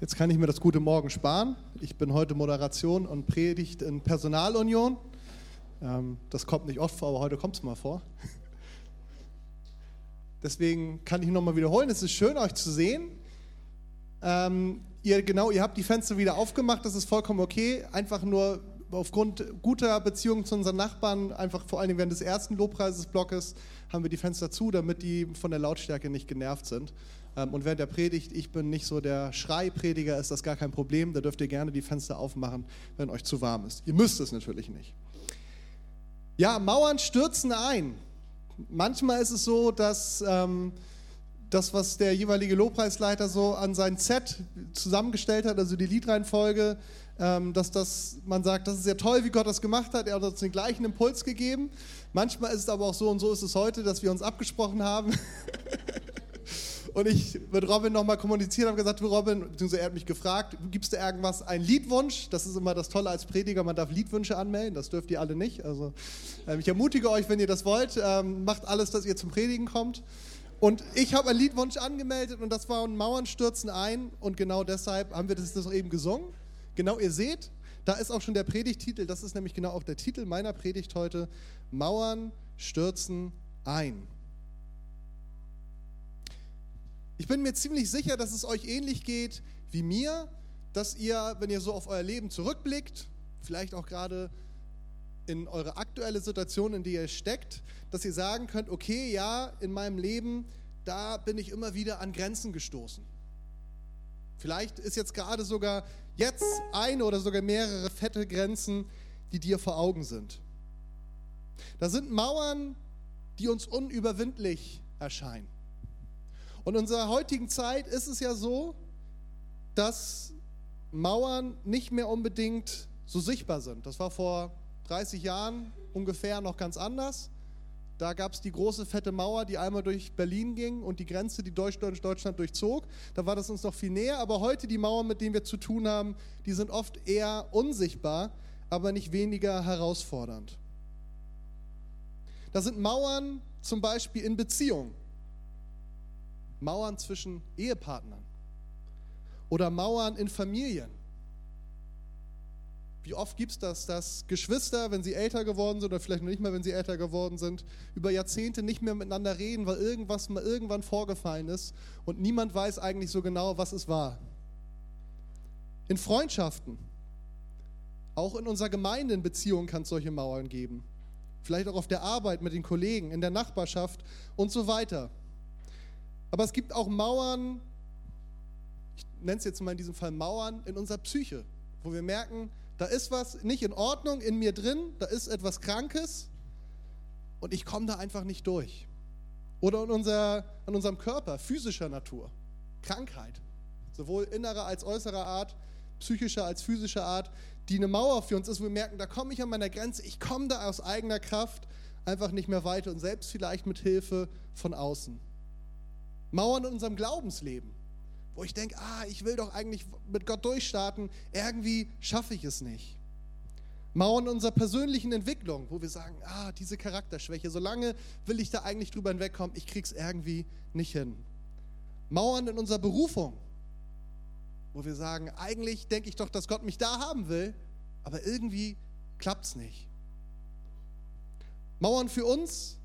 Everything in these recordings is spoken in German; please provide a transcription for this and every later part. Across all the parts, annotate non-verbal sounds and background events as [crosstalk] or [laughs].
Jetzt kann ich mir das gute Morgen sparen. Ich bin heute Moderation und Predigt in Personalunion. Ähm, das kommt nicht oft vor, aber heute kommt es mal vor. [laughs] Deswegen kann ich nochmal wiederholen. Es ist schön, euch zu sehen. Ähm, ihr, genau, ihr habt die Fenster wieder aufgemacht, das ist vollkommen okay. Einfach nur aufgrund guter Beziehungen zu unseren Nachbarn, einfach vor allem während des ersten Lobpreisesblocks, haben wir die Fenster zu, damit die von der Lautstärke nicht genervt sind. Ähm, und während der Predigt, ich bin nicht so der Schreiprediger, ist das gar kein Problem. Da dürft ihr gerne die Fenster aufmachen, wenn euch zu warm ist. Ihr müsst es natürlich nicht. Ja, Mauern stürzen ein. Manchmal ist es so, dass ähm, das, was der jeweilige Lobpreisleiter so an sein Set zusammengestellt hat, also die Liedreihenfolge, ähm, dass das, man sagt, das ist sehr toll, wie Gott das gemacht hat. Er hat uns den gleichen Impuls gegeben. Manchmal ist es aber auch so, und so ist es heute, dass wir uns abgesprochen haben. [laughs] Und ich mit Robin nochmal kommuniziert habe gesagt, Robin, beziehungsweise er hat mich gefragt, gibt es da irgendwas, ein Liedwunsch? Das ist immer das Tolle als Prediger, man darf Liedwünsche anmelden, das dürft ihr alle nicht. Also ähm, ich ermutige euch, wenn ihr das wollt, ähm, macht alles, dass ihr zum Predigen kommt. Und ich habe einen Liedwunsch angemeldet und das war ein Mauern stürzen ein und genau deshalb haben wir das, das eben gesungen. Genau, ihr seht, da ist auch schon der Predigtitel, das ist nämlich genau auch der Titel meiner Predigt heute, Mauern stürzen ein. Ich bin mir ziemlich sicher, dass es euch ähnlich geht wie mir, dass ihr, wenn ihr so auf euer Leben zurückblickt, vielleicht auch gerade in eure aktuelle Situation, in der ihr steckt, dass ihr sagen könnt, okay, ja, in meinem Leben, da bin ich immer wieder an Grenzen gestoßen. Vielleicht ist jetzt gerade sogar jetzt eine oder sogar mehrere fette Grenzen, die dir vor Augen sind. Da sind Mauern, die uns unüberwindlich erscheinen. Und in unserer heutigen Zeit ist es ja so, dass Mauern nicht mehr unbedingt so sichtbar sind. Das war vor 30 Jahren ungefähr noch ganz anders. Da gab es die große fette Mauer, die einmal durch Berlin ging und die Grenze, die Deutschland, Deutschland durchzog. Da war das uns noch viel näher. Aber heute die Mauern, mit denen wir zu tun haben, die sind oft eher unsichtbar, aber nicht weniger herausfordernd. Da sind Mauern zum Beispiel in Beziehungen. Mauern zwischen Ehepartnern oder Mauern in Familien. Wie oft gibt es das, dass Geschwister, wenn sie älter geworden sind oder vielleicht noch nicht mal, wenn sie älter geworden sind, über Jahrzehnte nicht mehr miteinander reden, weil irgendwas mal irgendwann vorgefallen ist und niemand weiß eigentlich so genau, was es war. In Freundschaften, auch in unserer Gemeinde in Beziehungen kann es solche Mauern geben. Vielleicht auch auf der Arbeit mit den Kollegen, in der Nachbarschaft und so weiter. Aber es gibt auch Mauern, ich nenne es jetzt mal in diesem Fall Mauern, in unserer Psyche, wo wir merken, da ist was nicht in Ordnung in mir drin, da ist etwas Krankes und ich komme da einfach nicht durch. Oder in, unser, in unserem Körper, physischer Natur, Krankheit, sowohl innerer als äußerer Art, psychischer als physischer Art, die eine Mauer für uns ist, wo wir merken, da komme ich an meiner Grenze, ich komme da aus eigener Kraft einfach nicht mehr weiter und selbst vielleicht mit Hilfe von außen. Mauern in unserem Glaubensleben, wo ich denke, ah, ich will doch eigentlich mit Gott durchstarten, irgendwie schaffe ich es nicht. Mauern in unserer persönlichen Entwicklung, wo wir sagen, ah, diese Charakterschwäche, solange will ich da eigentlich drüber hinwegkommen, ich krieg's irgendwie nicht hin. Mauern in unserer Berufung, wo wir sagen, eigentlich denke ich doch, dass Gott mich da haben will, aber irgendwie klappt's nicht. Mauern für uns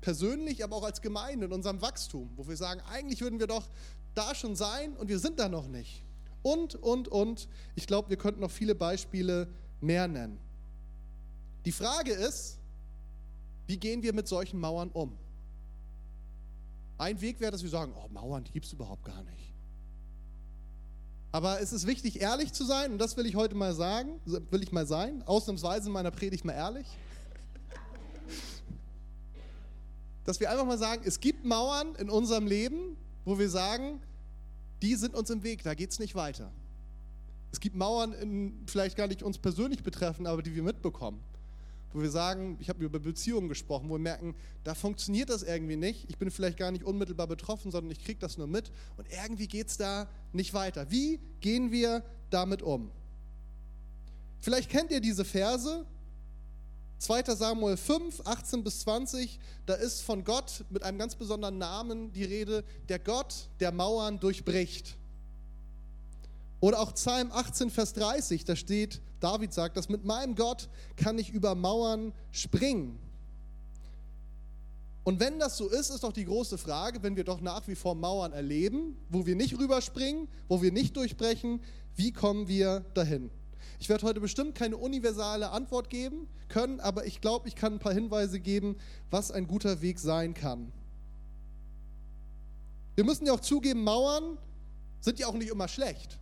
persönlich, aber auch als Gemeinde in unserem Wachstum, wo wir sagen, eigentlich würden wir doch da schon sein und wir sind da noch nicht. Und, und, und. Ich glaube, wir könnten noch viele Beispiele mehr nennen. Die Frage ist, wie gehen wir mit solchen Mauern um? Ein Weg wäre, dass wir sagen, oh, Mauern, die gibt es überhaupt gar nicht. Aber es ist wichtig, ehrlich zu sein, und das will ich heute mal sagen, will ich mal sein, ausnahmsweise in meiner Predigt mal ehrlich. Dass wir einfach mal sagen, es gibt Mauern in unserem Leben, wo wir sagen, die sind uns im Weg, da geht es nicht weiter. Es gibt Mauern, in, vielleicht gar nicht uns persönlich betreffen, aber die wir mitbekommen. Wo wir sagen, ich habe über Beziehungen gesprochen, wo wir merken, da funktioniert das irgendwie nicht. Ich bin vielleicht gar nicht unmittelbar betroffen, sondern ich kriege das nur mit und irgendwie geht es da nicht weiter. Wie gehen wir damit um? Vielleicht kennt ihr diese Verse, 2. Samuel 5, 18 bis 20, da ist von Gott mit einem ganz besonderen Namen die Rede, der Gott der Mauern durchbricht. Oder auch Psalm 18, Vers 30, da steht, David sagt, dass mit meinem Gott kann ich über Mauern springen. Und wenn das so ist, ist doch die große Frage, wenn wir doch nach wie vor Mauern erleben, wo wir nicht rüberspringen, wo wir nicht durchbrechen, wie kommen wir dahin? Ich werde heute bestimmt keine universale Antwort geben können, aber ich glaube, ich kann ein paar Hinweise geben, was ein guter Weg sein kann. Wir müssen ja auch zugeben, Mauern sind ja auch nicht immer schlecht.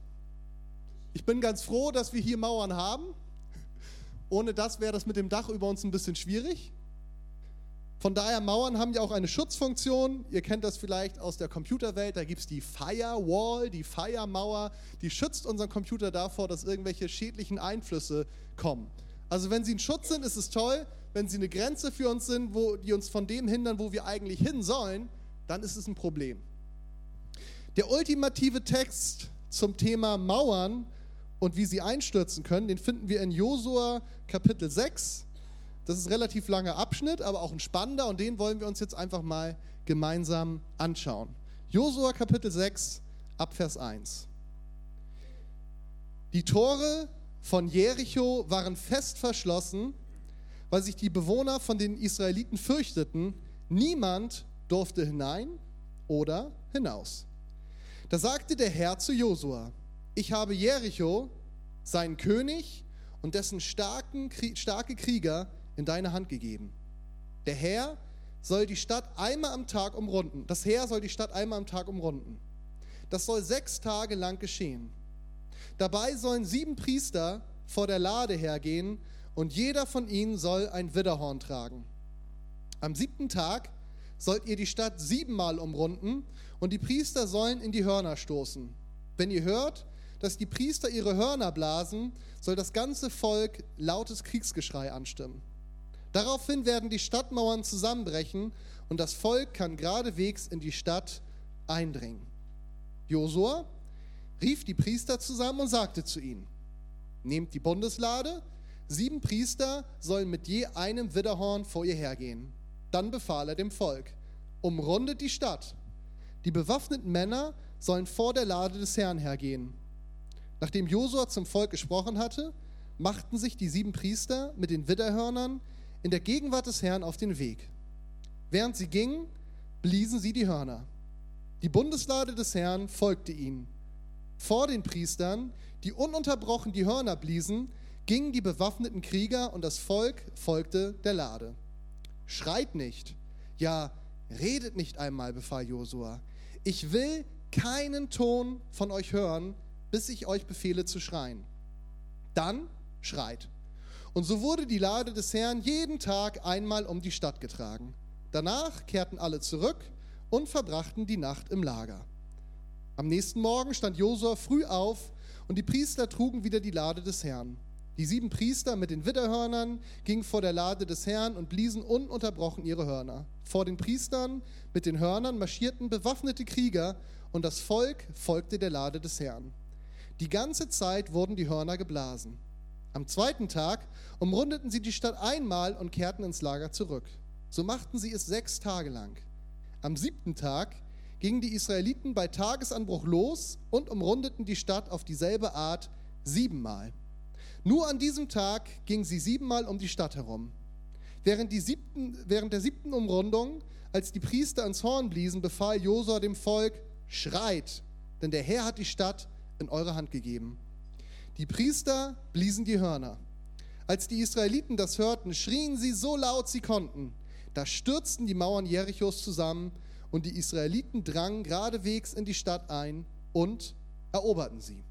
Ich bin ganz froh, dass wir hier Mauern haben. Ohne das wäre das mit dem Dach über uns ein bisschen schwierig. Von daher, Mauern haben ja auch eine Schutzfunktion. Ihr kennt das vielleicht aus der Computerwelt. Da gibt es die Firewall, die Firemauer. Die schützt unseren Computer davor, dass irgendwelche schädlichen Einflüsse kommen. Also wenn sie ein Schutz sind, ist es toll. Wenn sie eine Grenze für uns sind, wo, die uns von dem hindern, wo wir eigentlich hin sollen, dann ist es ein Problem. Der ultimative Text zum Thema Mauern und wie sie einstürzen können, den finden wir in Josua Kapitel 6. Das ist ein relativ langer Abschnitt, aber auch ein spannender und den wollen wir uns jetzt einfach mal gemeinsam anschauen. Josua Kapitel 6 ab Vers 1. Die Tore von Jericho waren fest verschlossen, weil sich die Bewohner von den Israeliten fürchteten. Niemand durfte hinein oder hinaus. Da sagte der Herr zu Josua: Ich habe Jericho, seinen König und dessen starken, starke Krieger in deine Hand gegeben. Der Herr soll die Stadt einmal am Tag umrunden. Das Heer soll die Stadt einmal am Tag umrunden. Das soll sechs Tage lang geschehen. Dabei sollen sieben Priester vor der Lade hergehen und jeder von ihnen soll ein Widderhorn tragen. Am siebten Tag sollt ihr die Stadt siebenmal umrunden und die Priester sollen in die Hörner stoßen. Wenn ihr hört, dass die Priester ihre Hörner blasen, soll das ganze Volk lautes Kriegsgeschrei anstimmen. Daraufhin werden die Stadtmauern zusammenbrechen und das Volk kann geradewegs in die Stadt eindringen. Josua rief die Priester zusammen und sagte zu ihnen, nehmt die Bundeslade, sieben Priester sollen mit je einem Widderhorn vor ihr hergehen. Dann befahl er dem Volk, umrundet die Stadt. Die bewaffneten Männer sollen vor der Lade des Herrn hergehen. Nachdem Josua zum Volk gesprochen hatte, machten sich die sieben Priester mit den Widderhörnern in der Gegenwart des Herrn auf den Weg. Während sie gingen, bliesen sie die Hörner. Die Bundeslade des Herrn folgte ihnen. Vor den Priestern, die ununterbrochen die Hörner bliesen, gingen die bewaffneten Krieger und das Volk folgte der Lade. Schreit nicht, ja, redet nicht einmal, befahl Josua. Ich will keinen Ton von euch hören, bis ich euch befehle zu schreien. Dann schreit. Und so wurde die Lade des Herrn jeden Tag einmal um die Stadt getragen. Danach kehrten alle zurück und verbrachten die Nacht im Lager. Am nächsten Morgen stand Josua früh auf und die Priester trugen wieder die Lade des Herrn. Die sieben Priester mit den Widderhörnern gingen vor der Lade des Herrn und bliesen ununterbrochen ihre Hörner. Vor den Priestern mit den Hörnern marschierten bewaffnete Krieger und das Volk folgte der Lade des Herrn. Die ganze Zeit wurden die Hörner geblasen. Am zweiten Tag umrundeten sie die Stadt einmal und kehrten ins Lager zurück. So machten sie es sechs Tage lang. Am siebten Tag gingen die Israeliten bei Tagesanbruch los und umrundeten die Stadt auf dieselbe Art siebenmal. Nur an diesem Tag gingen sie siebenmal um die Stadt herum. Während, siebten, während der siebten Umrundung, als die Priester ans Horn bliesen, befahl Josua dem Volk: Schreit, denn der Herr hat die Stadt in eure Hand gegeben. Die Priester bliesen die Hörner. Als die Israeliten das hörten, schrien sie so laut sie konnten. Da stürzten die Mauern Jerichos zusammen und die Israeliten drangen geradewegs in die Stadt ein und eroberten sie.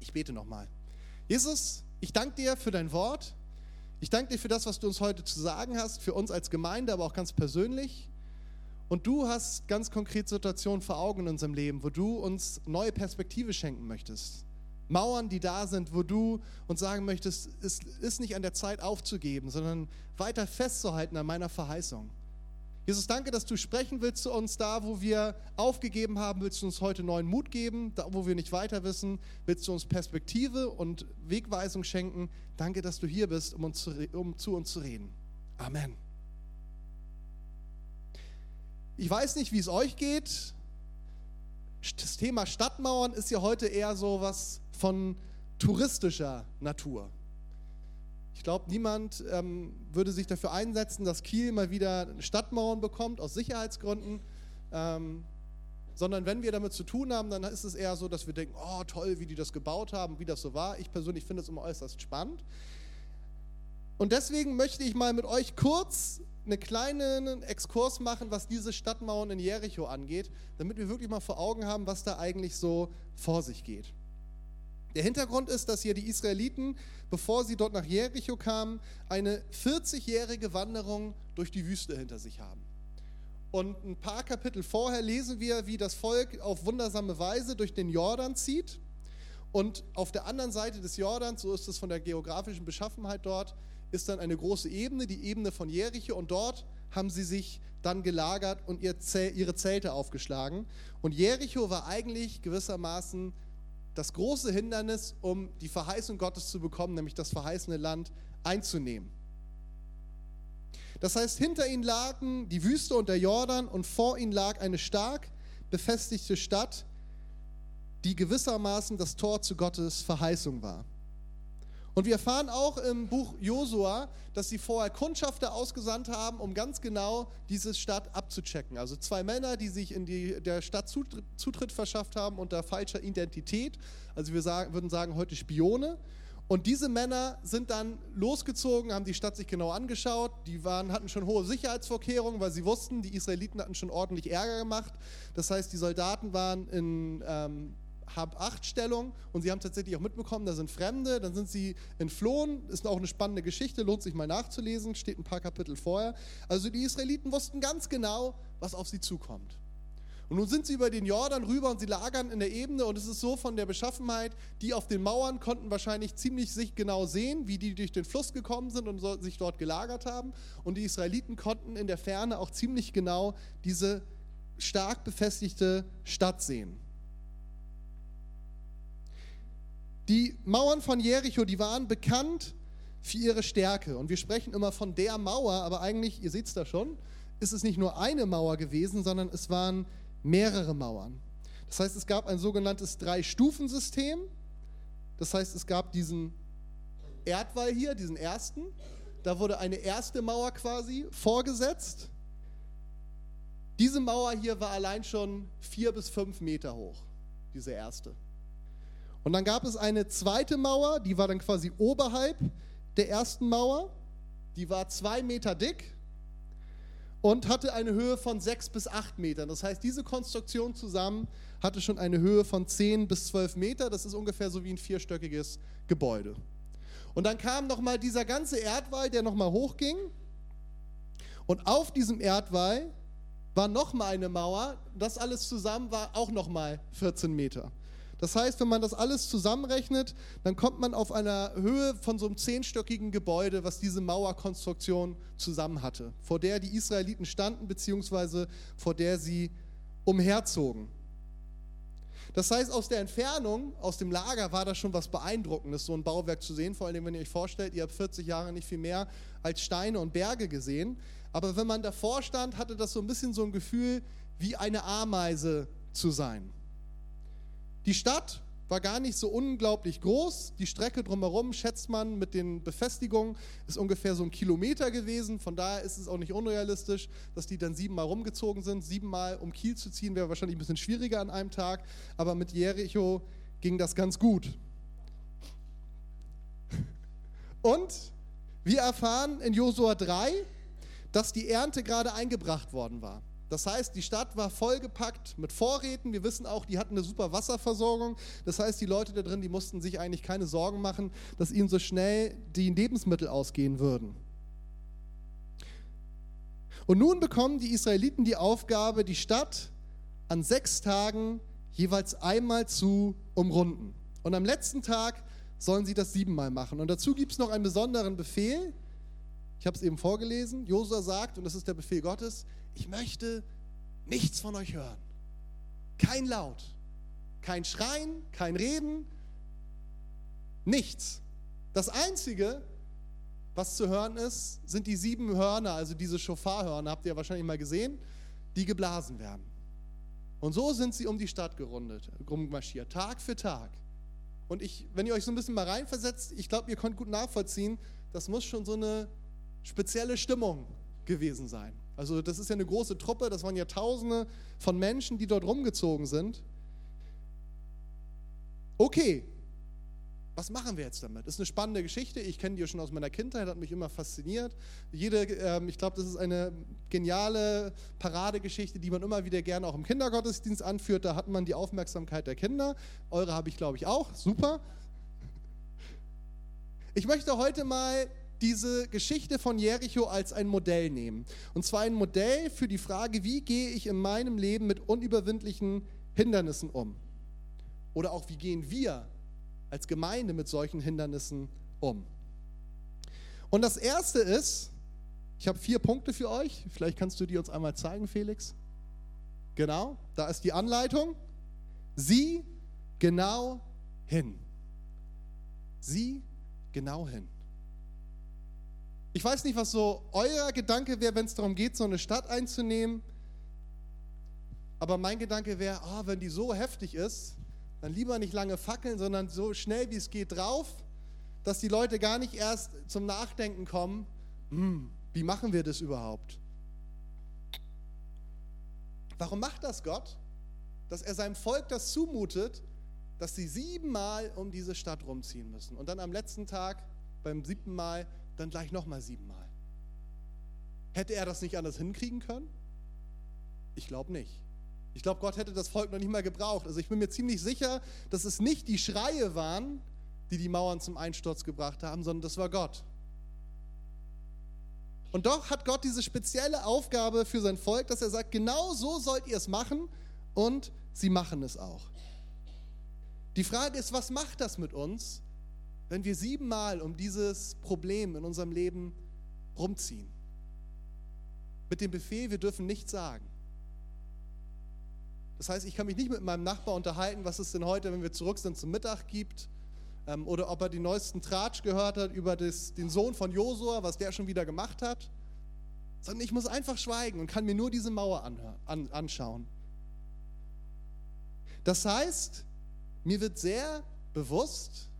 Ich bete nochmal. Jesus, ich danke dir für dein Wort. Ich danke dir für das, was du uns heute zu sagen hast, für uns als Gemeinde, aber auch ganz persönlich. Und du hast ganz konkret Situationen vor Augen in unserem Leben, wo du uns neue Perspektive schenken möchtest. Mauern, die da sind, wo du uns sagen möchtest, es ist nicht an der Zeit aufzugeben, sondern weiter festzuhalten an meiner Verheißung. Jesus, danke, dass du sprechen willst zu uns da, wo wir aufgegeben haben, willst du uns heute neuen Mut geben, da wo wir nicht weiter wissen, willst du uns Perspektive und Wegweisung schenken. Danke, dass du hier bist, um, uns zu, um zu uns zu reden. Amen. Ich weiß nicht, wie es euch geht. das Thema Stadtmauern ist ja heute eher so was von touristischer Natur. Ich glaube, niemand ähm, würde sich dafür einsetzen, dass Kiel mal wieder Stadtmauern bekommt, aus Sicherheitsgründen. Ähm, sondern wenn wir damit zu tun haben, dann ist es eher so, dass wir denken, oh toll, wie die das gebaut haben, wie das so war. Ich persönlich finde es immer äußerst spannend. Und deswegen möchte ich mal mit euch kurz einen kleinen Exkurs machen, was diese Stadtmauern in Jericho angeht, damit wir wirklich mal vor Augen haben, was da eigentlich so vor sich geht. Der Hintergrund ist, dass hier die Israeliten, bevor sie dort nach Jericho kamen, eine 40-jährige Wanderung durch die Wüste hinter sich haben. Und ein paar Kapitel vorher lesen wir, wie das Volk auf wundersame Weise durch den Jordan zieht. Und auf der anderen Seite des Jordans, so ist es von der geografischen Beschaffenheit dort, ist dann eine große Ebene, die Ebene von Jericho. Und dort haben sie sich dann gelagert und ihre Zelte aufgeschlagen. Und Jericho war eigentlich gewissermaßen das große Hindernis, um die Verheißung Gottes zu bekommen, nämlich das verheißene Land einzunehmen. Das heißt, hinter ihnen lagen die Wüste und der Jordan und vor ihnen lag eine stark befestigte Stadt, die gewissermaßen das Tor zu Gottes Verheißung war. Und wir erfahren auch im Buch Josua, dass sie vorher Kundschafter ausgesandt haben, um ganz genau diese Stadt abzuchecken. Also zwei Männer, die sich in die, der Stadt Zutritt, Zutritt verschafft haben unter falscher Identität. Also wir sagen, würden sagen heute Spione. Und diese Männer sind dann losgezogen, haben die Stadt sich genau angeschaut. Die waren, hatten schon hohe Sicherheitsvorkehrungen, weil sie wussten, die Israeliten hatten schon ordentlich Ärger gemacht. Das heißt, die Soldaten waren in ähm, Hab-Acht-Stellung und sie haben tatsächlich auch mitbekommen, da sind Fremde, dann sind sie entflohen. Ist auch eine spannende Geschichte, lohnt sich mal nachzulesen, steht ein paar Kapitel vorher. Also die Israeliten wussten ganz genau, was auf sie zukommt. Und nun sind sie über den Jordan rüber und sie lagern in der Ebene und es ist so von der Beschaffenheit, die auf den Mauern konnten wahrscheinlich ziemlich sich genau sehen, wie die durch den Fluss gekommen sind und sich dort gelagert haben. Und die Israeliten konnten in der Ferne auch ziemlich genau diese stark befestigte Stadt sehen. Die Mauern von Jericho, die waren bekannt für ihre Stärke. Und wir sprechen immer von der Mauer, aber eigentlich, ihr seht es da schon, ist es nicht nur eine Mauer gewesen, sondern es waren mehrere Mauern. Das heißt, es gab ein sogenanntes Drei-Stufen-System. Das heißt, es gab diesen Erdwall hier, diesen ersten. Da wurde eine erste Mauer quasi vorgesetzt. Diese Mauer hier war allein schon vier bis fünf Meter hoch, diese erste. Und dann gab es eine zweite Mauer, die war dann quasi oberhalb der ersten Mauer. Die war zwei Meter dick und hatte eine Höhe von sechs bis acht Metern. Das heißt, diese Konstruktion zusammen hatte schon eine Höhe von zehn bis zwölf Meter. Das ist ungefähr so wie ein vierstöckiges Gebäude. Und dann kam nochmal dieser ganze Erdwall, der nochmal hochging. Und auf diesem Erdwall war nochmal eine Mauer. Das alles zusammen war auch nochmal 14 Meter. Das heißt, wenn man das alles zusammenrechnet, dann kommt man auf einer Höhe von so einem zehnstöckigen Gebäude, was diese Mauerkonstruktion zusammen hatte, vor der die Israeliten standen, beziehungsweise vor der sie umherzogen. Das heißt, aus der Entfernung, aus dem Lager, war das schon was Beeindruckendes, so ein Bauwerk zu sehen. Vor allem, wenn ihr euch vorstellt, ihr habt 40 Jahre nicht viel mehr als Steine und Berge gesehen. Aber wenn man davor stand, hatte das so ein bisschen so ein Gefühl, wie eine Ameise zu sein. Die Stadt war gar nicht so unglaublich groß. Die Strecke drumherum, schätzt man mit den Befestigungen, ist ungefähr so ein Kilometer gewesen. Von daher ist es auch nicht unrealistisch, dass die dann siebenmal rumgezogen sind. Siebenmal um Kiel zu ziehen wäre wahrscheinlich ein bisschen schwieriger an einem Tag, aber mit Jericho ging das ganz gut. Und wir erfahren in Josua 3, dass die Ernte gerade eingebracht worden war. Das heißt, die Stadt war vollgepackt mit Vorräten. Wir wissen auch, die hatten eine super Wasserversorgung. Das heißt, die Leute da drin, die mussten sich eigentlich keine Sorgen machen, dass ihnen so schnell die Lebensmittel ausgehen würden. Und nun bekommen die Israeliten die Aufgabe, die Stadt an sechs Tagen jeweils einmal zu umrunden. Und am letzten Tag sollen sie das siebenmal machen. Und dazu gibt es noch einen besonderen Befehl. Ich habe es eben vorgelesen. Josua sagt, und das ist der Befehl Gottes, ich möchte nichts von euch hören. Kein Laut, kein Schreien, kein Reden, nichts. Das Einzige, was zu hören ist, sind die sieben Hörner, also diese Schofarhörner, habt ihr wahrscheinlich mal gesehen, die geblasen werden. Und so sind sie um die Stadt gerundet, rummarschiert, Tag für Tag. Und ich, wenn ihr euch so ein bisschen mal reinversetzt, ich glaube, ihr könnt gut nachvollziehen, das muss schon so eine spezielle Stimmung gewesen sein. Also das ist ja eine große Truppe, das waren ja Tausende von Menschen, die dort rumgezogen sind. Okay, was machen wir jetzt damit? Das ist eine spannende Geschichte. Ich kenne die ja schon aus meiner Kindheit, hat mich immer fasziniert. Jede, ähm, ich glaube, das ist eine geniale Paradegeschichte, die man immer wieder gerne auch im Kindergottesdienst anführt. Da hat man die Aufmerksamkeit der Kinder. Eure habe ich, glaube ich, auch. Super. Ich möchte heute mal diese Geschichte von Jericho als ein Modell nehmen. Und zwar ein Modell für die Frage, wie gehe ich in meinem Leben mit unüberwindlichen Hindernissen um? Oder auch, wie gehen wir als Gemeinde mit solchen Hindernissen um? Und das erste ist, ich habe vier Punkte für euch. Vielleicht kannst du die uns einmal zeigen, Felix. Genau, da ist die Anleitung. Sieh genau hin. Sieh genau hin. Ich weiß nicht, was so euer Gedanke wäre, wenn es darum geht, so eine Stadt einzunehmen. Aber mein Gedanke wäre, oh, wenn die so heftig ist, dann lieber nicht lange fackeln, sondern so schnell wie es geht drauf, dass die Leute gar nicht erst zum Nachdenken kommen, hm, wie machen wir das überhaupt? Warum macht das Gott? Dass er seinem Volk das zumutet, dass sie siebenmal um diese Stadt rumziehen müssen und dann am letzten Tag, beim siebten Mal, dann gleich nochmal siebenmal. Hätte er das nicht anders hinkriegen können? Ich glaube nicht. Ich glaube, Gott hätte das Volk noch nicht mal gebraucht. Also ich bin mir ziemlich sicher, dass es nicht die Schreie waren, die die Mauern zum Einsturz gebracht haben, sondern das war Gott. Und doch hat Gott diese spezielle Aufgabe für sein Volk, dass er sagt, genau so sollt ihr es machen und sie machen es auch. Die Frage ist, was macht das mit uns, wenn wir siebenmal um dieses Problem in unserem Leben rumziehen. Mit dem Befehl, wir dürfen nichts sagen. Das heißt, ich kann mich nicht mit meinem Nachbar unterhalten, was es denn heute, wenn wir zurück sind, zum Mittag gibt. Ähm, oder ob er die neuesten Tratsch gehört hat über das, den Sohn von Josua, was der schon wieder gemacht hat. Sondern ich muss einfach schweigen und kann mir nur diese Mauer anhören, an, anschauen. Das heißt, mir wird sehr bewusst,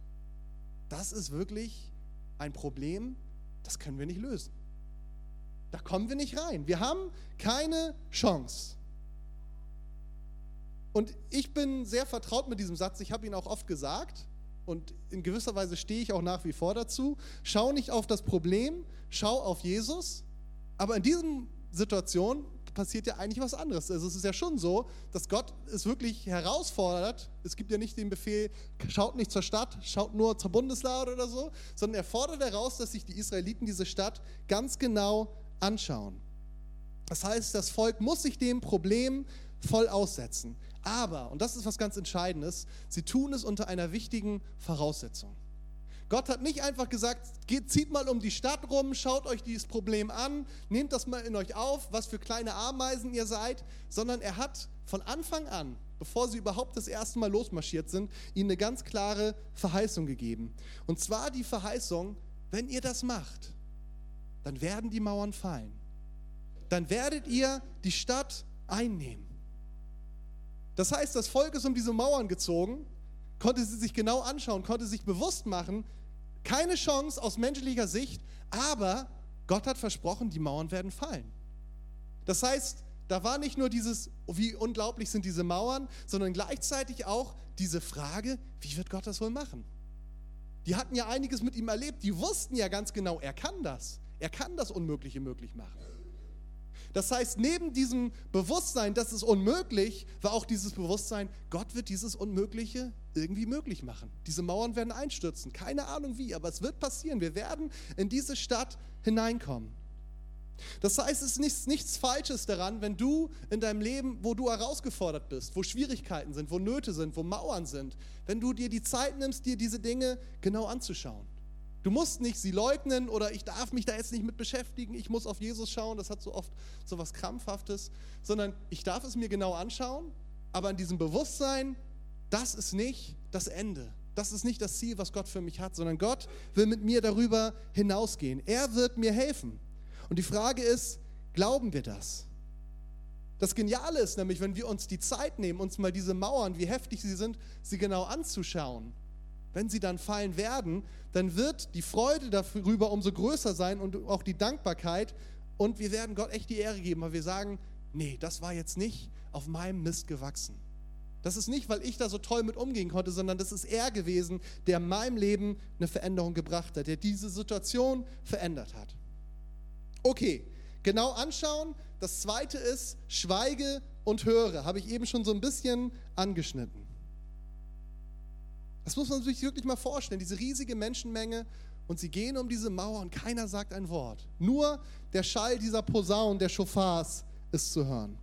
das ist wirklich ein Problem, das können wir nicht lösen. Da kommen wir nicht rein. Wir haben keine Chance. Und ich bin sehr vertraut mit diesem Satz. Ich habe ihn auch oft gesagt und in gewisser Weise stehe ich auch nach wie vor dazu. Schau nicht auf das Problem, schau auf Jesus. Aber in diesen Situationen passiert ja eigentlich was anderes. Also es ist ja schon so, dass Gott es wirklich herausfordert. Es gibt ja nicht den Befehl, schaut nicht zur Stadt, schaut nur zur Bundeslade oder so, sondern er fordert heraus, dass sich die Israeliten diese Stadt ganz genau anschauen. Das heißt, das Volk muss sich dem Problem voll aussetzen. Aber, und das ist was ganz Entscheidendes, sie tun es unter einer wichtigen Voraussetzung. Gott hat nicht einfach gesagt, geht, zieht mal um die Stadt rum, schaut euch dieses Problem an, nehmt das mal in euch auf, was für kleine Ameisen ihr seid, sondern er hat von Anfang an, bevor sie überhaupt das erste Mal losmarschiert sind, ihnen eine ganz klare Verheißung gegeben. Und zwar die Verheißung, wenn ihr das macht, dann werden die Mauern fallen. Dann werdet ihr die Stadt einnehmen. Das heißt, das Volk ist um diese Mauern gezogen konnte sie sich genau anschauen, konnte sich bewusst machen, keine Chance aus menschlicher Sicht, aber Gott hat versprochen, die Mauern werden fallen. Das heißt, da war nicht nur dieses, wie unglaublich sind diese Mauern, sondern gleichzeitig auch diese Frage, wie wird Gott das wohl machen? Die hatten ja einiges mit ihm erlebt, die wussten ja ganz genau, er kann das. Er kann das Unmögliche möglich machen. Das heißt, neben diesem Bewusstsein, das ist unmöglich, war auch dieses Bewusstsein, Gott wird dieses Unmögliche irgendwie möglich machen. Diese Mauern werden einstürzen. Keine Ahnung wie, aber es wird passieren. Wir werden in diese Stadt hineinkommen. Das heißt, es ist nichts, nichts Falsches daran, wenn du in deinem Leben, wo du herausgefordert bist, wo Schwierigkeiten sind, wo Nöte sind, wo Mauern sind, wenn du dir die Zeit nimmst, dir diese Dinge genau anzuschauen. Du musst nicht sie leugnen oder ich darf mich da jetzt nicht mit beschäftigen, ich muss auf Jesus schauen, das hat so oft so was Krampfhaftes, sondern ich darf es mir genau anschauen, aber in diesem Bewusstsein, das ist nicht das Ende. Das ist nicht das Ziel, was Gott für mich hat, sondern Gott will mit mir darüber hinausgehen. Er wird mir helfen. Und die Frage ist, glauben wir das? Das Geniale ist nämlich, wenn wir uns die Zeit nehmen, uns mal diese Mauern, wie heftig sie sind, sie genau anzuschauen. Wenn sie dann fallen werden, dann wird die Freude darüber umso größer sein und auch die Dankbarkeit. Und wir werden Gott echt die Ehre geben, weil wir sagen, nee, das war jetzt nicht auf meinem Mist gewachsen. Das ist nicht, weil ich da so toll mit umgehen konnte, sondern das ist er gewesen, der in meinem Leben eine Veränderung gebracht hat, der diese Situation verändert hat. Okay, genau anschauen. Das zweite ist, schweige und höre. Habe ich eben schon so ein bisschen angeschnitten. Das muss man sich wirklich mal vorstellen. Diese riesige Menschenmenge und sie gehen um diese Mauer und keiner sagt ein Wort. Nur der Schall dieser Posaunen, der Schofars ist zu hören.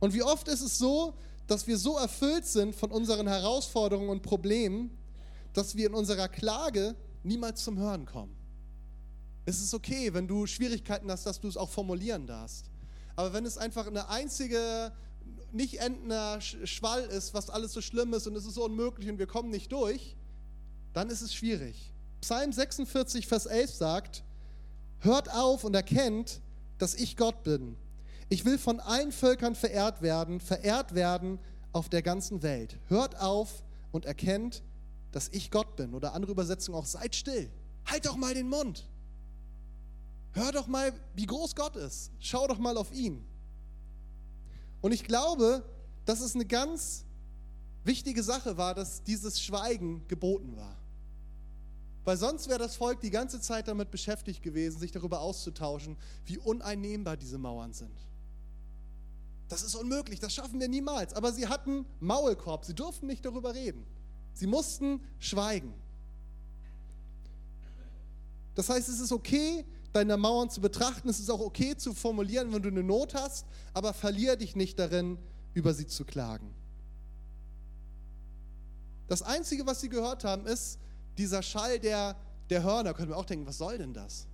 Und wie oft ist es so, dass wir so erfüllt sind von unseren Herausforderungen und Problemen, dass wir in unserer Klage niemals zum Hören kommen. Es ist okay, wenn du Schwierigkeiten hast, dass du es auch formulieren darfst. Aber wenn es einfach eine einzige, nicht endender Schwall ist, was alles so schlimm ist und es ist so unmöglich und wir kommen nicht durch, dann ist es schwierig. Psalm 46, Vers 11 sagt, hört auf und erkennt, dass ich Gott bin. Ich will von allen Völkern verehrt werden, verehrt werden auf der ganzen Welt. Hört auf und erkennt, dass ich Gott bin. Oder andere Übersetzung auch, seid still. Halt doch mal den Mund. Hör doch mal, wie groß Gott ist. Schau doch mal auf ihn. Und ich glaube, dass es eine ganz wichtige Sache war, dass dieses Schweigen geboten war. Weil sonst wäre das Volk die ganze Zeit damit beschäftigt gewesen, sich darüber auszutauschen, wie uneinnehmbar diese Mauern sind. Das ist unmöglich, das schaffen wir niemals. Aber sie hatten Maulkorb, sie durften nicht darüber reden. Sie mussten schweigen. Das heißt, es ist okay, deine Mauern zu betrachten. Es ist auch okay zu formulieren, wenn du eine Not hast, aber verlier dich nicht darin, über sie zu klagen. Das Einzige, was sie gehört haben, ist dieser Schall der, der Hörner. Können wir auch denken, was soll denn das?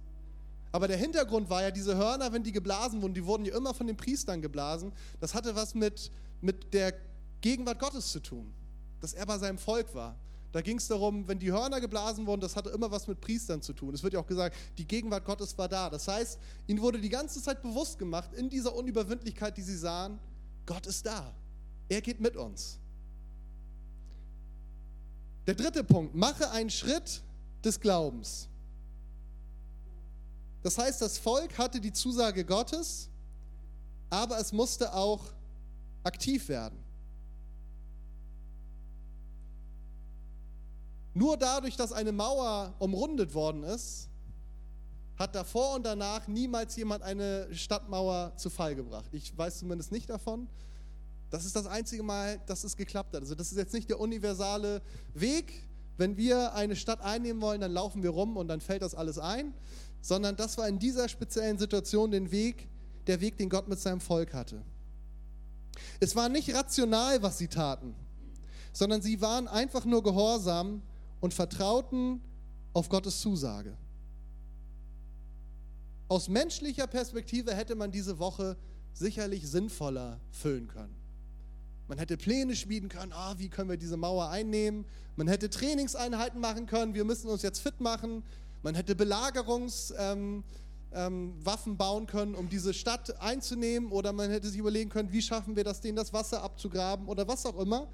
Aber der Hintergrund war ja, diese Hörner, wenn die geblasen wurden, die wurden ja immer von den Priestern geblasen. Das hatte was mit, mit der Gegenwart Gottes zu tun, dass er bei seinem Volk war. Da ging es darum, wenn die Hörner geblasen wurden, das hatte immer was mit Priestern zu tun. Es wird ja auch gesagt, die Gegenwart Gottes war da. Das heißt, ihnen wurde die ganze Zeit bewusst gemacht, in dieser Unüberwindlichkeit, die sie sahen, Gott ist da. Er geht mit uns. Der dritte Punkt, mache einen Schritt des Glaubens. Das heißt, das Volk hatte die Zusage Gottes, aber es musste auch aktiv werden. Nur dadurch, dass eine Mauer umrundet worden ist, hat davor und danach niemals jemand eine Stadtmauer zu Fall gebracht. Ich weiß zumindest nicht davon. Das ist das einzige Mal, dass es geklappt hat. Also das ist jetzt nicht der universale Weg. Wenn wir eine Stadt einnehmen wollen, dann laufen wir rum und dann fällt das alles ein sondern das war in dieser speziellen Situation den Weg, der Weg, den Gott mit seinem Volk hatte. Es war nicht rational, was sie taten, sondern sie waren einfach nur gehorsam und vertrauten auf Gottes Zusage. Aus menschlicher Perspektive hätte man diese Woche sicherlich sinnvoller füllen können. Man hätte Pläne schmieden können, ah, wie können wir diese Mauer einnehmen. Man hätte Trainingseinheiten machen können, wir müssen uns jetzt fit machen. Man hätte Belagerungswaffen ähm, ähm, bauen können, um diese Stadt einzunehmen, oder man hätte sich überlegen können, wie schaffen wir das, denen das Wasser abzugraben oder was auch immer.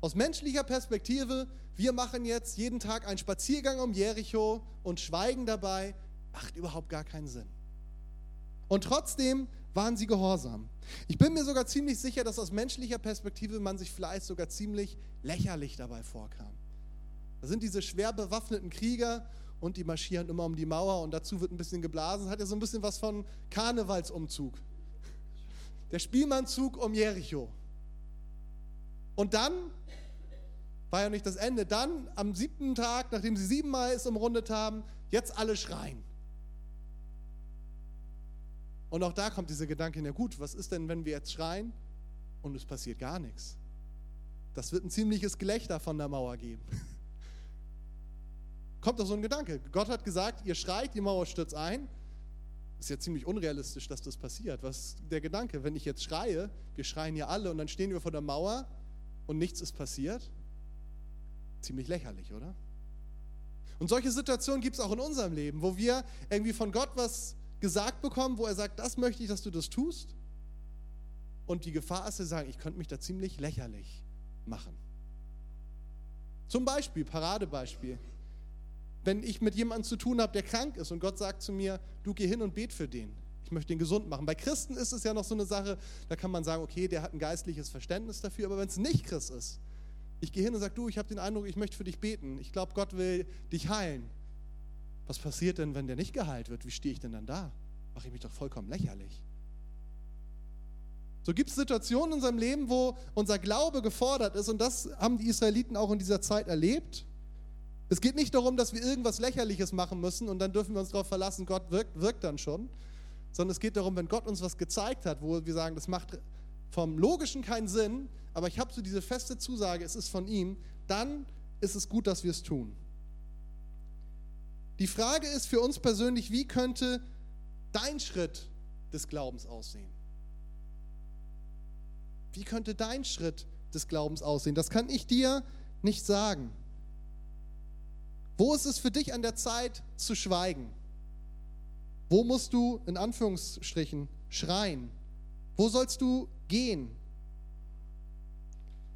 Aus menschlicher Perspektive, wir machen jetzt jeden Tag einen Spaziergang um Jericho und schweigen dabei, macht überhaupt gar keinen Sinn. Und trotzdem waren sie gehorsam. Ich bin mir sogar ziemlich sicher, dass aus menschlicher Perspektive man sich vielleicht sogar ziemlich lächerlich dabei vorkam. Da sind diese schwer bewaffneten Krieger und die marschieren immer um die Mauer und dazu wird ein bisschen geblasen. Das hat ja so ein bisschen was von Karnevalsumzug. Der Spielmannzug um Jericho. Und dann war ja nicht das Ende. Dann am siebten Tag, nachdem sie siebenmal es umrundet haben, jetzt alle schreien. Und auch da kommt dieser Gedanke, na gut, was ist denn, wenn wir jetzt schreien und es passiert gar nichts? Das wird ein ziemliches Gelächter von der Mauer geben [laughs] kommt doch so ein Gedanke. Gott hat gesagt, ihr schreit, die Mauer stürzt ein. Ist ja ziemlich unrealistisch, dass das passiert. Was ist der Gedanke? Wenn ich jetzt schreie, wir schreien ja alle und dann stehen wir vor der Mauer und nichts ist passiert. Ziemlich lächerlich, oder? Und solche Situationen gibt es auch in unserem Leben, wo wir irgendwie von Gott was gesagt bekommen, wo er sagt, das möchte ich, dass du das tust. Und die Gefahr ist zu sagen, ich könnte mich da ziemlich lächerlich machen. Zum Beispiel, Paradebeispiel, wenn ich mit jemandem zu tun habe, der krank ist und Gott sagt zu mir, du geh hin und bet für den. Ich möchte ihn gesund machen. Bei Christen ist es ja noch so eine Sache, da kann man sagen, okay, der hat ein geistliches Verständnis dafür, aber wenn es nicht Christ ist, ich gehe hin und sage, du, ich habe den Eindruck, ich möchte für dich beten. Ich glaube, Gott will dich heilen. Was passiert denn, wenn der nicht geheilt wird? Wie stehe ich denn dann da? Mache ich mich doch vollkommen lächerlich. So gibt es Situationen in unserem Leben, wo unser Glaube gefordert ist und das haben die Israeliten auch in dieser Zeit erlebt. Es geht nicht darum, dass wir irgendwas Lächerliches machen müssen und dann dürfen wir uns darauf verlassen, Gott wirkt, wirkt dann schon, sondern es geht darum, wenn Gott uns was gezeigt hat, wo wir sagen, das macht vom Logischen keinen Sinn, aber ich habe so diese feste Zusage, es ist von ihm, dann ist es gut, dass wir es tun. Die Frage ist für uns persönlich, wie könnte dein Schritt des Glaubens aussehen? Wie könnte dein Schritt des Glaubens aussehen? Das kann ich dir nicht sagen. Wo ist es für dich an der Zeit zu schweigen? Wo musst du in Anführungsstrichen schreien? Wo sollst du gehen?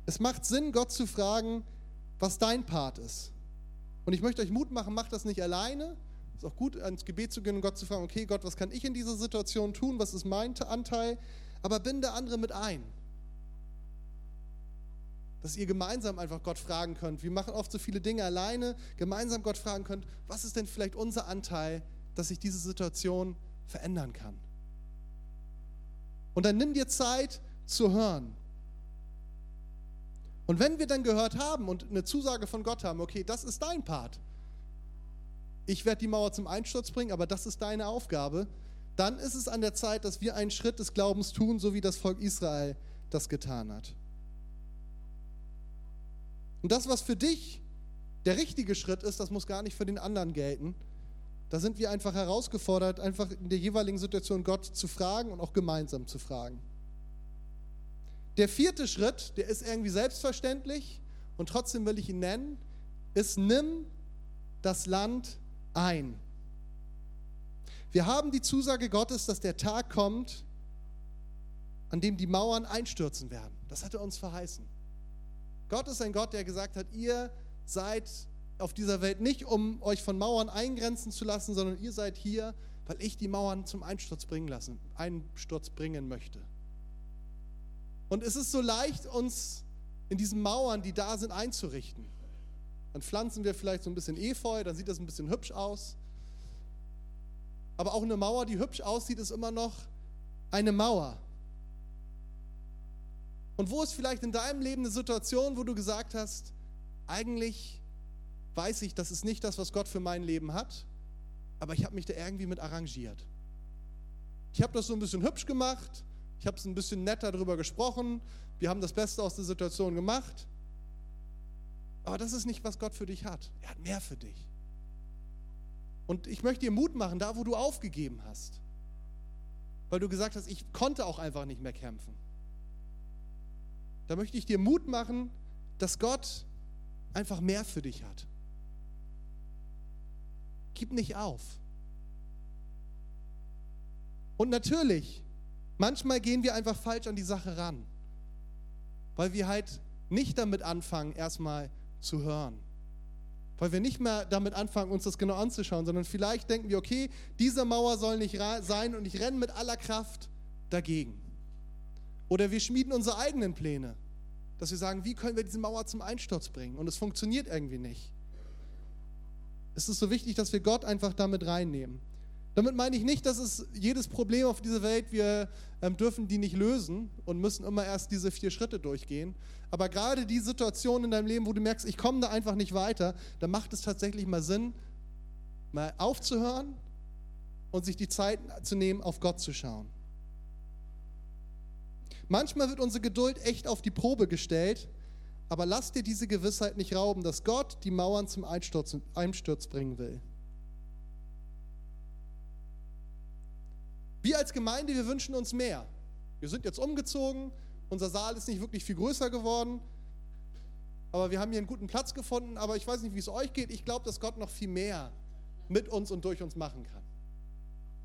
Es macht Sinn, Gott zu fragen, was dein Part ist. Und ich möchte euch Mut machen, macht das nicht alleine. Es ist auch gut, ans Gebet zu gehen und Gott zu fragen, okay, Gott, was kann ich in dieser Situation tun? Was ist mein Anteil? Aber binde andere mit ein. Dass ihr gemeinsam einfach Gott fragen könnt. Wir machen oft so viele Dinge alleine. Gemeinsam Gott fragen könnt, was ist denn vielleicht unser Anteil, dass sich diese Situation verändern kann? Und dann nimm dir Zeit zu hören. Und wenn wir dann gehört haben und eine Zusage von Gott haben, okay, das ist dein Part, ich werde die Mauer zum Einsturz bringen, aber das ist deine Aufgabe, dann ist es an der Zeit, dass wir einen Schritt des Glaubens tun, so wie das Volk Israel das getan hat. Und das, was für dich der richtige Schritt ist, das muss gar nicht für den anderen gelten. Da sind wir einfach herausgefordert, einfach in der jeweiligen Situation Gott zu fragen und auch gemeinsam zu fragen. Der vierte Schritt, der ist irgendwie selbstverständlich und trotzdem will ich ihn nennen, ist nimm das Land ein. Wir haben die Zusage Gottes, dass der Tag kommt, an dem die Mauern einstürzen werden. Das hat er uns verheißen. Gott ist ein Gott, der gesagt hat, ihr seid auf dieser Welt nicht, um euch von Mauern eingrenzen zu lassen, sondern ihr seid hier, weil ich die Mauern zum Einsturz bringen lassen, Einsturz bringen möchte. Und es ist so leicht, uns in diesen Mauern, die da sind, einzurichten. Dann pflanzen wir vielleicht so ein bisschen Efeu, dann sieht das ein bisschen hübsch aus. Aber auch eine Mauer, die hübsch aussieht, ist immer noch eine Mauer. Und wo ist vielleicht in deinem Leben eine Situation, wo du gesagt hast, eigentlich weiß ich, das ist nicht das, was Gott für mein Leben hat, aber ich habe mich da irgendwie mit arrangiert. Ich habe das so ein bisschen hübsch gemacht, ich habe es ein bisschen netter darüber gesprochen. Wir haben das Beste aus der Situation gemacht. Aber das ist nicht, was Gott für dich hat. Er hat mehr für dich. Und ich möchte dir Mut machen, da wo du aufgegeben hast. Weil du gesagt hast, ich konnte auch einfach nicht mehr kämpfen. Da möchte ich dir Mut machen, dass Gott einfach mehr für dich hat. Gib nicht auf. Und natürlich Manchmal gehen wir einfach falsch an die Sache ran, weil wir halt nicht damit anfangen, erstmal zu hören. Weil wir nicht mehr damit anfangen, uns das genau anzuschauen, sondern vielleicht denken wir, okay, diese Mauer soll nicht sein und ich renne mit aller Kraft dagegen. Oder wir schmieden unsere eigenen Pläne, dass wir sagen, wie können wir diese Mauer zum Einsturz bringen? Und es funktioniert irgendwie nicht. Es ist so wichtig, dass wir Gott einfach damit reinnehmen. Damit meine ich nicht, dass es jedes Problem auf dieser Welt, wir ähm, dürfen die nicht lösen und müssen immer erst diese vier Schritte durchgehen. Aber gerade die Situation in deinem Leben, wo du merkst, ich komme da einfach nicht weiter, da macht es tatsächlich mal Sinn, mal aufzuhören und sich die Zeit zu nehmen, auf Gott zu schauen. Manchmal wird unsere Geduld echt auf die Probe gestellt, aber lass dir diese Gewissheit nicht rauben, dass Gott die Mauern zum Einsturz, Einsturz bringen will. Wir als Gemeinde, wir wünschen uns mehr. Wir sind jetzt umgezogen, unser Saal ist nicht wirklich viel größer geworden, aber wir haben hier einen guten Platz gefunden. Aber ich weiß nicht, wie es euch geht. Ich glaube, dass Gott noch viel mehr mit uns und durch uns machen kann.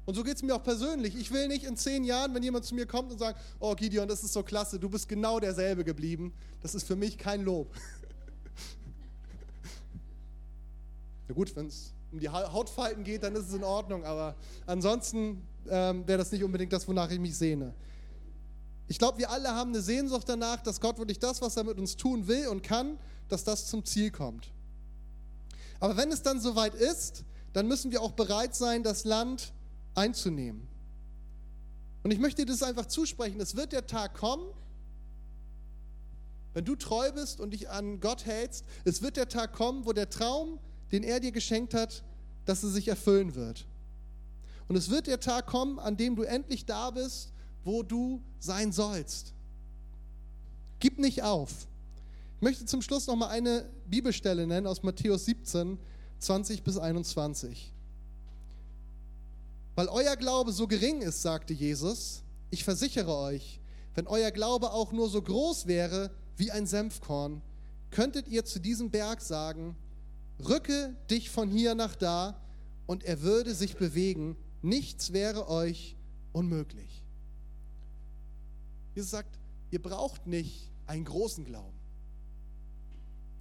Und so geht es mir auch persönlich. Ich will nicht in zehn Jahren, wenn jemand zu mir kommt und sagt, oh Gideon, das ist so klasse, du bist genau derselbe geblieben. Das ist für mich kein Lob. [laughs] ja gut, wenn es um die Hautfalten geht, dann ist es in Ordnung, aber ansonsten ähm, wäre das nicht unbedingt das, wonach ich mich sehne. Ich glaube, wir alle haben eine Sehnsucht danach, dass Gott wirklich das, was er mit uns tun will und kann, dass das zum Ziel kommt. Aber wenn es dann soweit ist, dann müssen wir auch bereit sein, das Land einzunehmen. Und ich möchte dir das einfach zusprechen. Es wird der Tag kommen, wenn du treu bist und dich an Gott hältst, es wird der Tag kommen, wo der Traum, den er dir geschenkt hat, dass er sich erfüllen wird. Und es wird der Tag kommen, an dem du endlich da bist, wo du sein sollst. Gib nicht auf. Ich möchte zum Schluss noch mal eine Bibelstelle nennen aus Matthäus 17, 20 bis 21. Weil euer Glaube so gering ist, sagte Jesus, ich versichere euch, wenn euer Glaube auch nur so groß wäre wie ein Senfkorn, könntet ihr zu diesem Berg sagen, rücke dich von hier nach da, und er würde sich bewegen, nichts wäre euch unmöglich. Jesus sagt, ihr braucht nicht einen großen Glauben.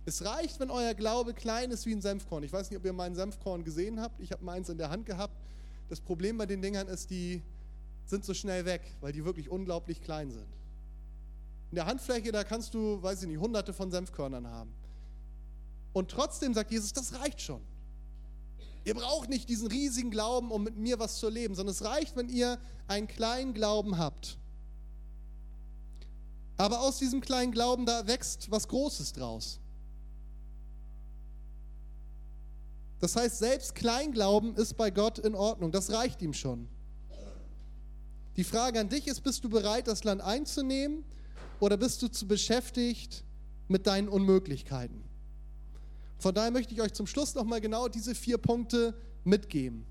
Es reicht, wenn euer Glaube klein ist wie ein Senfkorn. Ich weiß nicht, ob ihr meinen Senfkorn gesehen habt. Ich habe meins in der Hand gehabt. Das Problem bei den Dingern ist, die sind so schnell weg, weil die wirklich unglaublich klein sind. In der Handfläche, da kannst du, weiß ich nicht, hunderte von Senfkörnern haben. Und trotzdem sagt Jesus, das reicht schon. Ihr braucht nicht diesen riesigen Glauben, um mit mir was zu erleben, sondern es reicht, wenn ihr einen kleinen Glauben habt. Aber aus diesem kleinen Glauben, da wächst was Großes draus. Das heißt, selbst Kleinglauben ist bei Gott in Ordnung. Das reicht ihm schon. Die Frage an dich ist, bist du bereit, das Land einzunehmen oder bist du zu beschäftigt mit deinen Unmöglichkeiten? Von daher möchte ich euch zum Schluss nochmal genau diese vier Punkte mitgeben.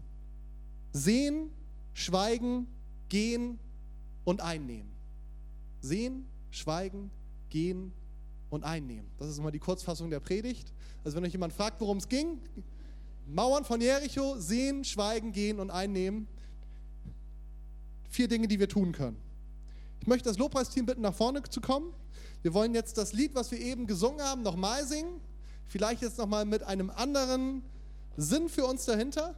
Sehen, schweigen, gehen und einnehmen. Sehen, schweigen, gehen und einnehmen. Das ist immer die Kurzfassung der Predigt. Also wenn euch jemand fragt, worum es ging, Mauern von Jericho, sehen, schweigen, gehen und einnehmen. Vier Dinge, die wir tun können. Ich möchte das Lobpreisteam bitten, nach vorne zu kommen. Wir wollen jetzt das Lied, was wir eben gesungen haben, nochmal singen. Vielleicht jetzt nochmal mit einem anderen Sinn für uns dahinter.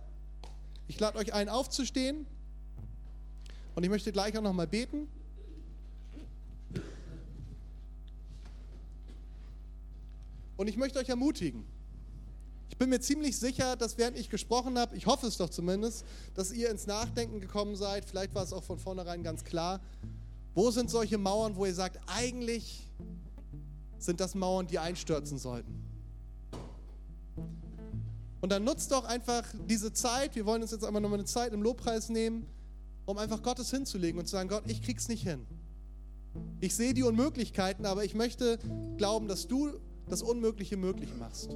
Ich lade euch ein, aufzustehen. Und ich möchte gleich auch nochmal beten. Und ich möchte euch ermutigen. Ich bin mir ziemlich sicher, dass während ich gesprochen habe, ich hoffe es doch zumindest, dass ihr ins Nachdenken gekommen seid. Vielleicht war es auch von vornherein ganz klar. Wo sind solche Mauern, wo ihr sagt, eigentlich sind das Mauern, die einstürzen sollten? Und dann nutzt doch einfach diese Zeit, wir wollen uns jetzt einmal nochmal eine Zeit im Lobpreis nehmen, um einfach Gottes hinzulegen und zu sagen, Gott, ich krieg's nicht hin. Ich sehe die Unmöglichkeiten, aber ich möchte glauben, dass du das Unmögliche möglich machst.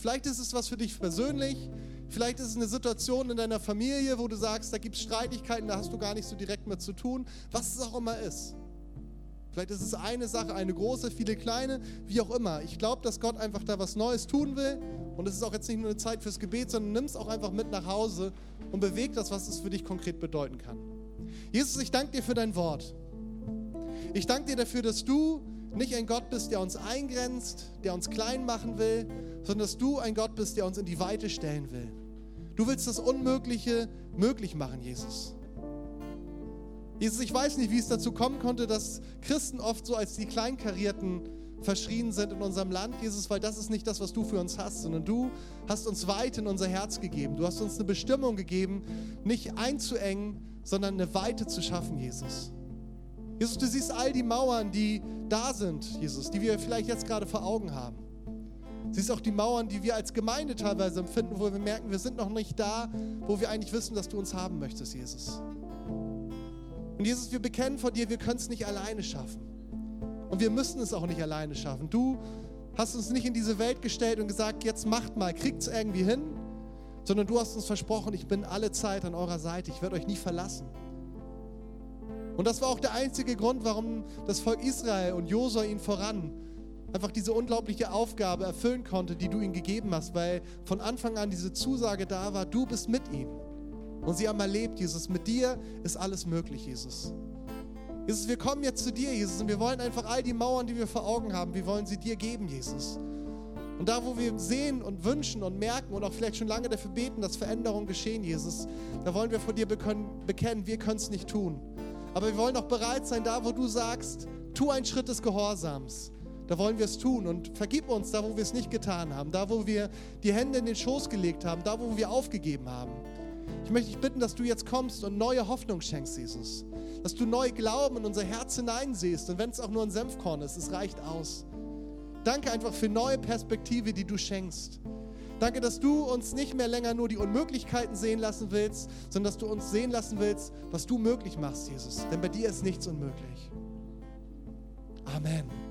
Vielleicht ist es was für dich persönlich. Vielleicht ist es eine Situation in deiner Familie, wo du sagst, da gibt es Streitigkeiten, da hast du gar nicht so direkt mit zu tun. Was es auch immer ist. Vielleicht ist es eine Sache, eine große, viele kleine, wie auch immer. Ich glaube, dass Gott einfach da was Neues tun will. Und es ist auch jetzt nicht nur eine Zeit fürs Gebet, sondern nimm es auch einfach mit nach Hause und beweg das, was es für dich konkret bedeuten kann. Jesus, ich danke dir für dein Wort. Ich danke dir dafür, dass du nicht ein Gott bist, der uns eingrenzt, der uns klein machen will, sondern dass du ein Gott bist, der uns in die Weite stellen will. Du willst das Unmögliche möglich machen, Jesus. Jesus, ich weiß nicht, wie es dazu kommen konnte, dass Christen oft so als die Kleinkarierten verschrien sind in unserem Land, Jesus, weil das ist nicht das, was du für uns hast, sondern du hast uns weit in unser Herz gegeben. Du hast uns eine Bestimmung gegeben, nicht einzuengen, sondern eine Weite zu schaffen, Jesus. Jesus, du siehst all die Mauern, die da sind, Jesus, die wir vielleicht jetzt gerade vor Augen haben. Siehst auch die Mauern, die wir als Gemeinde teilweise empfinden, wo wir merken, wir sind noch nicht da, wo wir eigentlich wissen, dass du uns haben möchtest, Jesus. Und Jesus, wir bekennen vor dir, wir können es nicht alleine schaffen. Und wir müssen es auch nicht alleine schaffen. Du hast uns nicht in diese Welt gestellt und gesagt, jetzt macht mal, kriegt es irgendwie hin, sondern du hast uns versprochen, ich bin alle Zeit an eurer Seite, ich werde euch nie verlassen. Und das war auch der einzige Grund, warum das Volk Israel und Josua ihn voran einfach diese unglaubliche Aufgabe erfüllen konnte, die du ihnen gegeben hast, weil von Anfang an diese Zusage da war, du bist mit ihm. und sie haben erlebt, Jesus, mit dir ist alles möglich, Jesus. Jesus, wir kommen jetzt zu dir, Jesus, und wir wollen einfach all die Mauern, die wir vor Augen haben, wir wollen sie dir geben, Jesus. Und da, wo wir sehen und wünschen und merken und auch vielleicht schon lange dafür beten, dass Veränderungen geschehen, Jesus, da wollen wir vor dir bekennen, wir können es nicht tun. Aber wir wollen auch bereit sein, da, wo du sagst, tu einen Schritt des Gehorsams. Da wollen wir es tun und vergib uns da, wo wir es nicht getan haben, da, wo wir die Hände in den Schoß gelegt haben, da, wo wir aufgegeben haben. Ich möchte dich bitten, dass du jetzt kommst und neue Hoffnung schenkst, Jesus. Dass du neu Glauben in unser Herz hineinsiehst. Und wenn es auch nur ein Senfkorn ist, es reicht aus. Danke einfach für neue Perspektive, die du schenkst. Danke, dass du uns nicht mehr länger nur die Unmöglichkeiten sehen lassen willst, sondern dass du uns sehen lassen willst, was du möglich machst, Jesus. Denn bei dir ist nichts unmöglich. Amen.